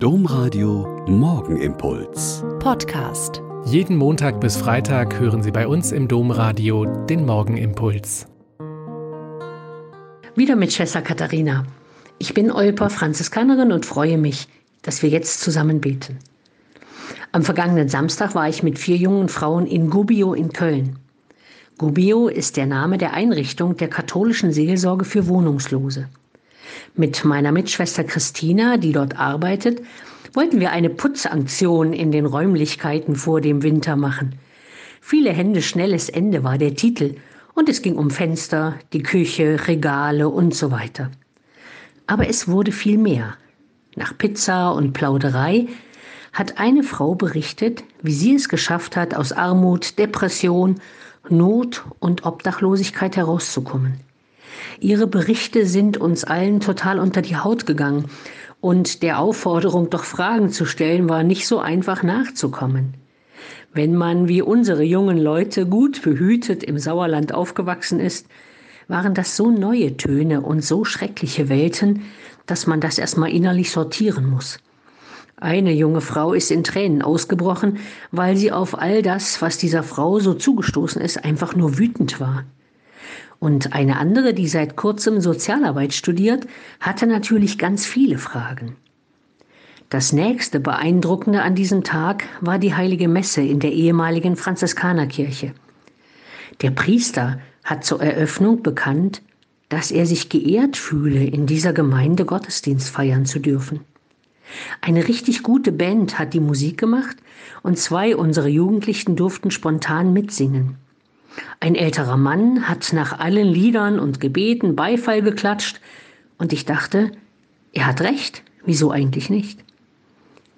Domradio Morgenimpuls. Podcast. Jeden Montag bis Freitag hören Sie bei uns im Domradio den Morgenimpuls. Wieder mit Schwester Katharina. Ich bin Olper Franziskanerin und freue mich, dass wir jetzt zusammen beten. Am vergangenen Samstag war ich mit vier jungen Frauen in Gubbio in Köln. Gubbio ist der Name der Einrichtung der katholischen Seelsorge für Wohnungslose. Mit meiner Mitschwester Christina, die dort arbeitet, wollten wir eine Putzaktion in den Räumlichkeiten vor dem Winter machen. Viele Hände schnelles Ende war der Titel und es ging um Fenster, die Küche, Regale und so weiter. Aber es wurde viel mehr. Nach Pizza und Plauderei hat eine Frau berichtet, wie sie es geschafft hat, aus Armut, Depression, Not und Obdachlosigkeit herauszukommen. Ihre Berichte sind uns allen total unter die Haut gegangen und der Aufforderung, doch Fragen zu stellen, war nicht so einfach nachzukommen. Wenn man wie unsere jungen Leute gut behütet im Sauerland aufgewachsen ist, waren das so neue Töne und so schreckliche Welten, dass man das erstmal innerlich sortieren muss. Eine junge Frau ist in Tränen ausgebrochen, weil sie auf all das, was dieser Frau so zugestoßen ist, einfach nur wütend war. Und eine andere, die seit kurzem Sozialarbeit studiert, hatte natürlich ganz viele Fragen. Das nächste Beeindruckende an diesem Tag war die heilige Messe in der ehemaligen Franziskanerkirche. Der Priester hat zur Eröffnung bekannt, dass er sich geehrt fühle, in dieser Gemeinde Gottesdienst feiern zu dürfen. Eine richtig gute Band hat die Musik gemacht und zwei unserer Jugendlichen durften spontan mitsingen. Ein älterer Mann hat nach allen Liedern und Gebeten Beifall geklatscht, und ich dachte, er hat recht, wieso eigentlich nicht?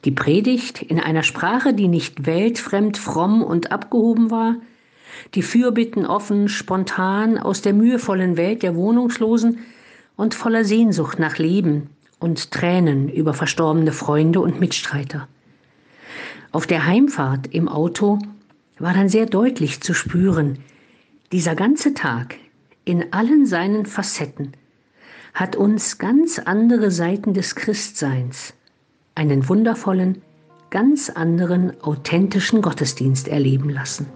Die Predigt in einer Sprache, die nicht weltfremd, fromm und abgehoben war, die Fürbitten offen, spontan aus der mühevollen Welt der Wohnungslosen und voller Sehnsucht nach Leben und Tränen über verstorbene Freunde und Mitstreiter. Auf der Heimfahrt im Auto war dann sehr deutlich zu spüren, dieser ganze Tag in allen seinen Facetten hat uns ganz andere Seiten des Christseins, einen wundervollen, ganz anderen, authentischen Gottesdienst erleben lassen.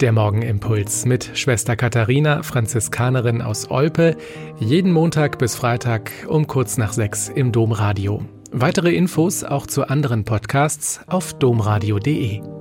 Der Morgenimpuls mit Schwester Katharina, Franziskanerin aus Olpe, jeden Montag bis Freitag um kurz nach sechs im Domradio. Weitere Infos auch zu anderen Podcasts auf domradio.de.